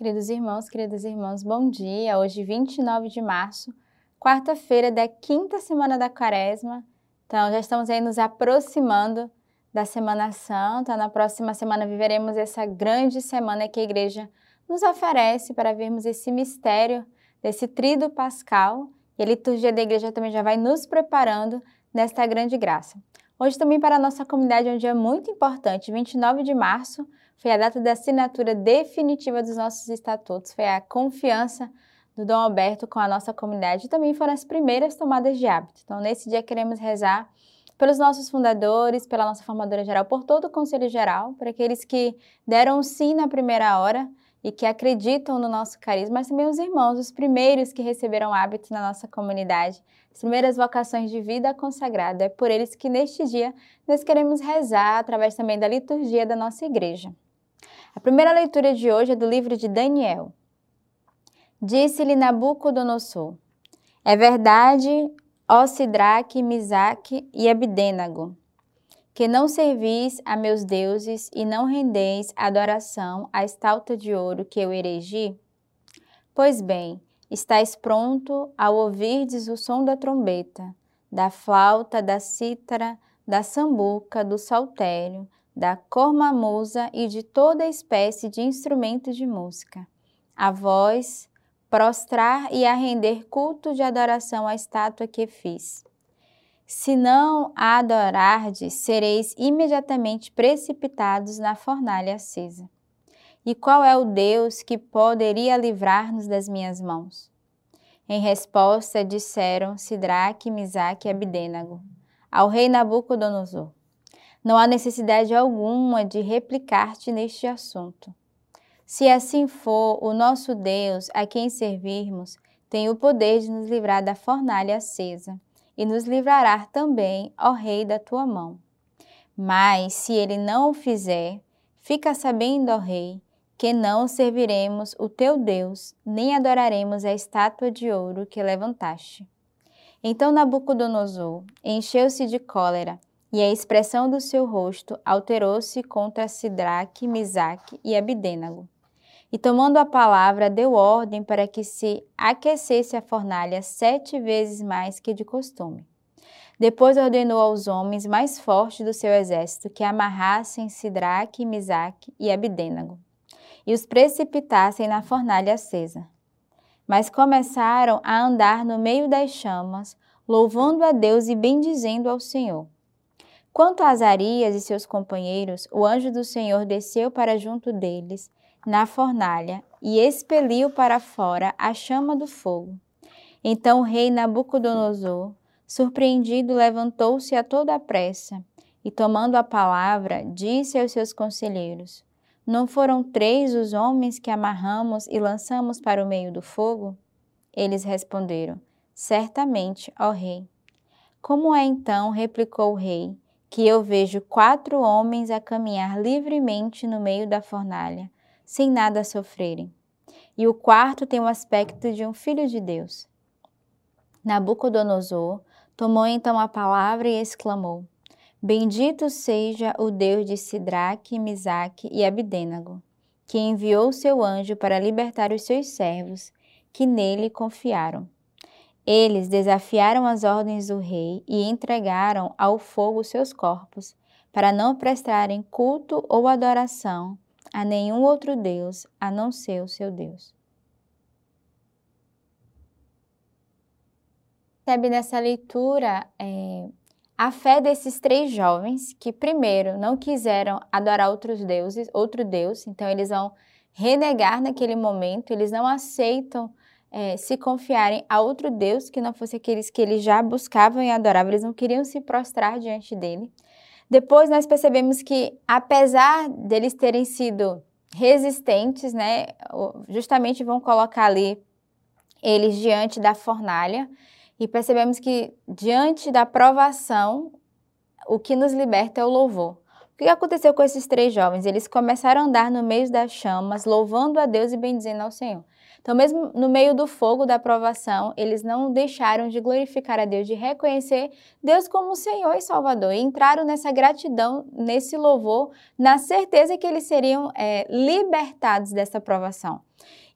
Queridos irmãos, queridas irmãs, bom dia. Hoje, 29 de março, quarta-feira da quinta semana da Quaresma. Então, já estamos aí nos aproximando da Semana Santa. Na próxima semana viveremos essa grande semana que a igreja nos oferece para vermos esse mistério desse trido pascal. E a liturgia da igreja também já vai nos preparando nesta grande graça. Hoje também para a nossa comunidade é um dia muito importante, 29 de março, foi a data da assinatura definitiva dos nossos estatutos, foi a confiança do Dom Alberto com a nossa comunidade e também foram as primeiras tomadas de hábito. Então, nesse dia queremos rezar pelos nossos fundadores, pela nossa formadora geral, por todo o Conselho Geral, por aqueles que deram sim na primeira hora e que acreditam no nosso carisma, mas também os irmãos, os primeiros que receberam hábitos na nossa comunidade, as primeiras vocações de vida consagrada. É por eles que neste dia nós queremos rezar através também da liturgia da nossa igreja. A primeira leitura de hoje é do livro de Daniel. Disse-lhe Nabucodonosor: É verdade, ó Sidraque, Misaque e Abdênago, que não servis a meus deuses e não rendeis adoração à estalta de ouro que eu erigi? Pois bem, estáis pronto ao ouvirdes o som da trombeta, da flauta, da cítara, da sambuca, do saltério, da cormamusa e de toda espécie de instrumentos de música. A vós, prostrar e a render culto de adoração à estátua que fiz. Se não a adorardes, sereis imediatamente precipitados na fornalha acesa. E qual é o Deus que poderia livrar-nos das minhas mãos? Em resposta, disseram Sidraque, Misaque e Abdênago ao rei Nabucodonosor não há necessidade alguma de replicar-te neste assunto. Se assim for, o nosso Deus, a quem servirmos, tem o poder de nos livrar da fornalha acesa e nos livrará também, ó Rei, da tua mão. Mas, se ele não o fizer, fica sabendo, ó Rei, que não serviremos o teu Deus, nem adoraremos a estátua de ouro que levantaste. Então Nabucodonosor encheu-se de cólera e a expressão do seu rosto alterou-se contra Sidraque, Misaque e Abidênago. E tomando a palavra, deu ordem para que se aquecesse a fornalha sete vezes mais que de costume. Depois ordenou aos homens mais fortes do seu exército que amarrassem Sidraque, Misaque e Abidênago e os precipitassem na fornalha acesa. Mas começaram a andar no meio das chamas, louvando a Deus e bendizendo ao Senhor. Quanto a Azarias e seus companheiros, o anjo do Senhor desceu para junto deles, na fornalha, e expeliu para fora a chama do fogo. Então o rei Nabucodonosor, surpreendido, levantou-se a toda a pressa e, tomando a palavra, disse aos seus conselheiros: Não foram três os homens que amarramos e lançamos para o meio do fogo? Eles responderam: Certamente, ó rei. Como é então, replicou o rei, que eu vejo quatro homens a caminhar livremente no meio da fornalha, sem nada sofrerem. E o quarto tem o aspecto de um filho de Deus. Nabucodonosor tomou então a palavra e exclamou: Bendito seja o Deus de Sidraque, Misaque e Abidênago, que enviou seu anjo para libertar os seus servos, que nele confiaram. Eles desafiaram as ordens do rei e entregaram ao fogo seus corpos, para não prestarem culto ou adoração a nenhum outro Deus a não ser o seu Deus. Percebe nessa leitura é, a fé desses três jovens que, primeiro, não quiseram adorar outros deuses, outro Deus, então eles vão renegar naquele momento, eles não aceitam é, se confiarem a outro Deus que não fosse aqueles que eles já buscavam e adoravam, eles não queriam se prostrar diante dele. Depois nós percebemos que, apesar deles terem sido resistentes, né, justamente vão colocar ali eles diante da fornalha e percebemos que diante da provação, o que nos liberta é o louvor. Que aconteceu com esses três jovens? Eles começaram a andar no meio das chamas, louvando a Deus e bendizendo ao Senhor. Então, mesmo no meio do fogo da provação, eles não deixaram de glorificar a Deus, de reconhecer Deus como Senhor e Salvador. E entraram nessa gratidão, nesse louvor, na certeza que eles seriam é, libertados dessa provação.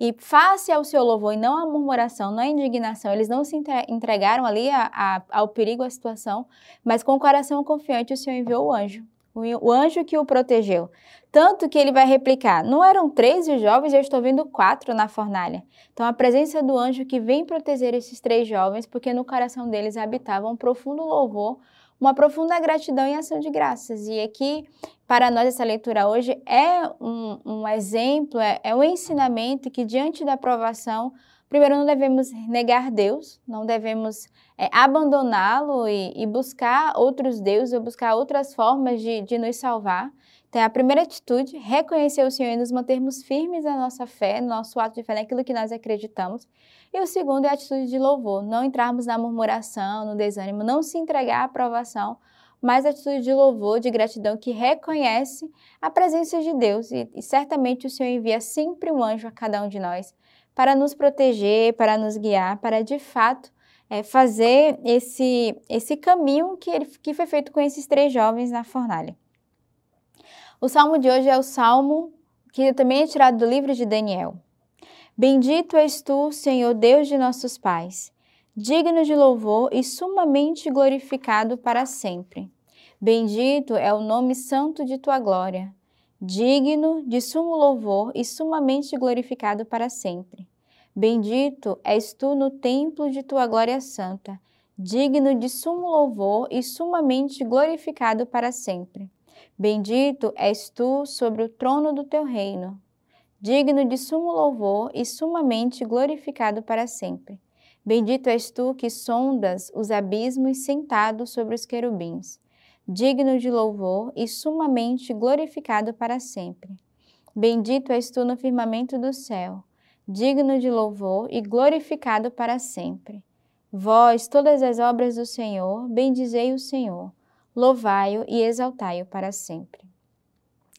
E face ao seu louvor e não à murmuração, não à indignação, eles não se entregaram ali a, a, ao perigo, à situação, mas com o coração confiante o Senhor enviou o anjo o anjo que o protegeu. Tanto que ele vai replicar: Não eram três os jovens, eu estou vendo quatro na fornalha. Então, a presença do anjo que vem proteger esses três jovens, porque no coração deles habitava um profundo louvor, uma profunda gratidão e ação de graças. E aqui, para nós, essa leitura hoje é um, um exemplo, é, é um ensinamento que, diante da provação, Primeiro, não devemos negar Deus, não devemos é, abandoná-lo e, e, buscar outros deuses ou buscar outras formas de, de nos salvar. Então, a primeira atitude, reconhecer o Senhor e nos mantermos firmes na nossa fé, no nosso ato de fé, naquilo que nós acreditamos. E o segundo é a atitude de louvor, não entrarmos na murmuração, no desânimo, não se entregar à aprovação, mas a atitude de louvor, de gratidão, que reconhece a presença de Deus. E, e certamente o Senhor envia sempre um anjo a cada um de nós para nos proteger, para nos guiar, para de fato é, fazer esse, esse caminho que, ele, que foi feito com esses três jovens na fornalha. O salmo de hoje é o salmo que também é tirado do livro de Daniel. Bendito és tu, Senhor Deus de nossos pais, digno de louvor e sumamente glorificado para sempre. Bendito é o nome santo de tua glória digno de sumo louvor e sumamente glorificado para sempre. Bendito és tu no templo de tua glória santa, digno de sumo louvor e sumamente glorificado para sempre. Bendito és tu sobre o trono do teu reino, digno de sumo louvor e sumamente glorificado para sempre. Bendito és tu que sondas os abismos sentado sobre os querubins digno de louvor e sumamente glorificado para sempre. Bendito és tu no firmamento do céu, digno de louvor e glorificado para sempre. Vós, todas as obras do Senhor, bendizei o Senhor, louvai-o e exaltai-o para sempre.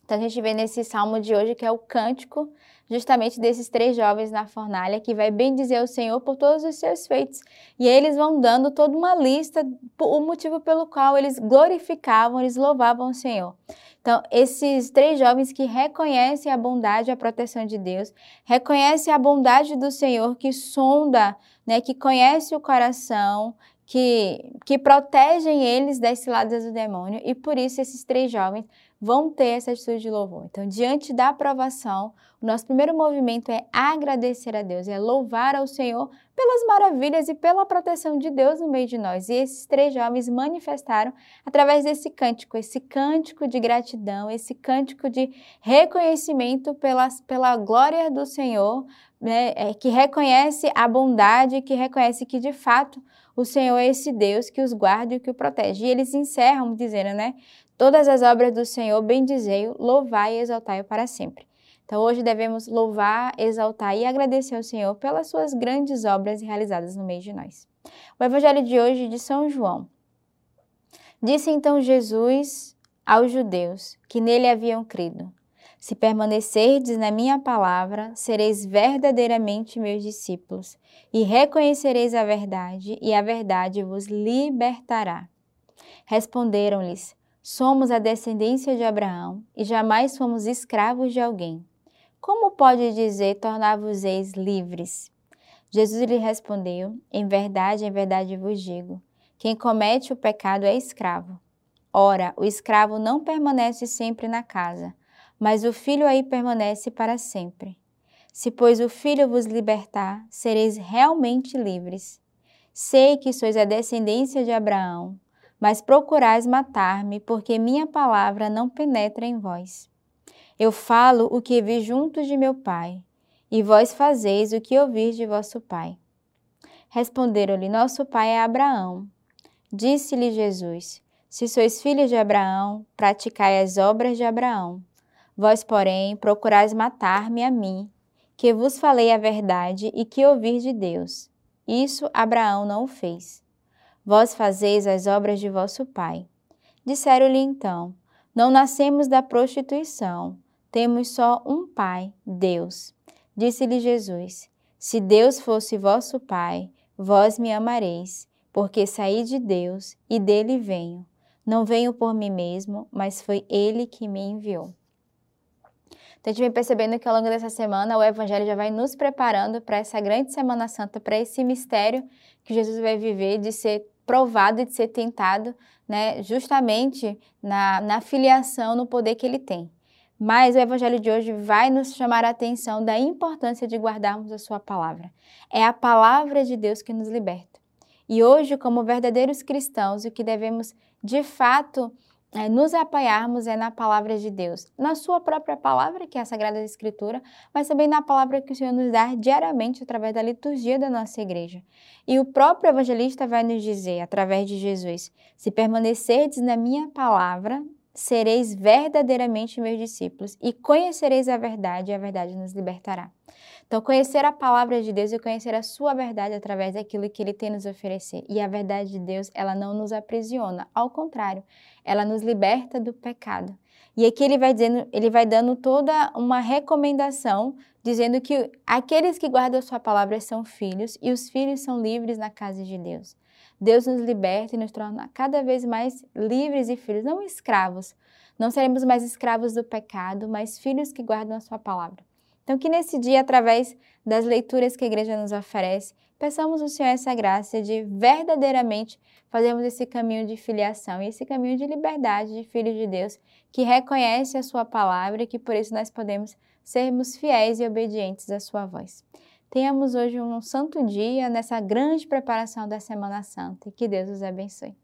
Então a gente vê nesse salmo de hoje que é o cântico justamente desses três jovens na fornalha que vai bem dizer o Senhor por todos os seus feitos. E eles vão dando toda uma lista, o motivo pelo qual eles glorificavam, eles louvavam o Senhor. Então, esses três jovens que reconhecem a bondade e a proteção de Deus, reconhecem a bondade do Senhor que sonda, né, que conhece o coração, que, que protegem eles das ciladas do demônio, e por isso esses três jovens vão ter essa atitude de louvor. Então, diante da aprovação, o nosso primeiro movimento é agradecer a Deus, é louvar ao Senhor pelas maravilhas e pela proteção de Deus no meio de nós. E esses três jovens manifestaram através desse cântico, esse cântico de gratidão, esse cântico de reconhecimento pela, pela glória do Senhor, né, é, que reconhece a bondade, que reconhece que de fato o Senhor é esse Deus que os guarda e que o protege. E eles encerram dizendo, né? Todas as obras do Senhor bendizei-o, louvai e exaltai-o para sempre. Então hoje devemos louvar, exaltar e agradecer ao Senhor pelas suas grandes obras realizadas no meio de nós. O evangelho de hoje de São João. Disse então Jesus aos judeus que nele haviam crido: Se permanecerdes na minha palavra, sereis verdadeiramente meus discípulos, e reconhecereis a verdade, e a verdade vos libertará. Responderam-lhes: Somos a descendência de Abraão e jamais fomos escravos de alguém. Como pode dizer tornar-vos-eis livres? Jesus lhe respondeu: Em verdade, em verdade vos digo: quem comete o pecado é escravo. Ora, o escravo não permanece sempre na casa, mas o filho aí permanece para sempre. Se, pois, o filho vos libertar, sereis realmente livres. Sei que sois a descendência de Abraão mas procurais matar-me, porque minha palavra não penetra em vós. Eu falo o que vi junto de meu pai, e vós fazeis o que ouvis de vosso pai. Responderam-lhe: Nosso pai é Abraão. Disse-lhe Jesus: Se sois filhos de Abraão, praticai as obras de Abraão. Vós, porém, procurais matar-me a mim, que vos falei a verdade e que ouvi de Deus. Isso Abraão não o fez. Vós fazeis as obras de vosso pai. Disseram-lhe então: Não nascemos da prostituição, temos só um Pai, Deus. Disse-lhe Jesus: Se Deus fosse vosso Pai, vós me amareis, porque saí de Deus e dele venho. Não venho por mim mesmo, mas foi ele que me enviou. Então, a gente vem percebendo que ao longo dessa semana o Evangelho já vai nos preparando para essa grande Semana Santa, para esse mistério que Jesus vai viver de ser provado e de ser tentado, né, justamente na, na filiação, no poder que ele tem. Mas o Evangelho de hoje vai nos chamar a atenção da importância de guardarmos a Sua palavra. É a palavra de Deus que nos liberta. E hoje, como verdadeiros cristãos, o que devemos de fato é, nos apoiarmos é na palavra de Deus, na Sua própria palavra, que é a Sagrada Escritura, mas também na palavra que o Senhor nos dá diariamente através da liturgia da nossa igreja. E o próprio evangelista vai nos dizer, através de Jesus: se permanecerdes na minha palavra, sereis verdadeiramente meus discípulos e conhecereis a verdade, e a verdade nos libertará. Então, conhecer a palavra de Deus e conhecer a sua verdade através daquilo que ele tem nos oferecer. E a verdade de Deus, ela não nos aprisiona, ao contrário, ela nos liberta do pecado. E aqui ele vai dizendo, ele vai dando toda uma recomendação, dizendo que aqueles que guardam a sua palavra são filhos e os filhos são livres na casa de Deus. Deus nos liberta e nos torna cada vez mais livres e filhos, não escravos. Não seremos mais escravos do pecado, mas filhos que guardam a sua palavra. Então, que nesse dia, através das leituras que a igreja nos oferece, peçamos ao Senhor essa graça de verdadeiramente fazermos esse caminho de filiação e esse caminho de liberdade de filho de Deus, que reconhece a sua palavra e que por isso nós podemos sermos fiéis e obedientes à sua voz. Tenhamos hoje um santo dia nessa grande preparação da Semana Santa e que Deus os abençoe.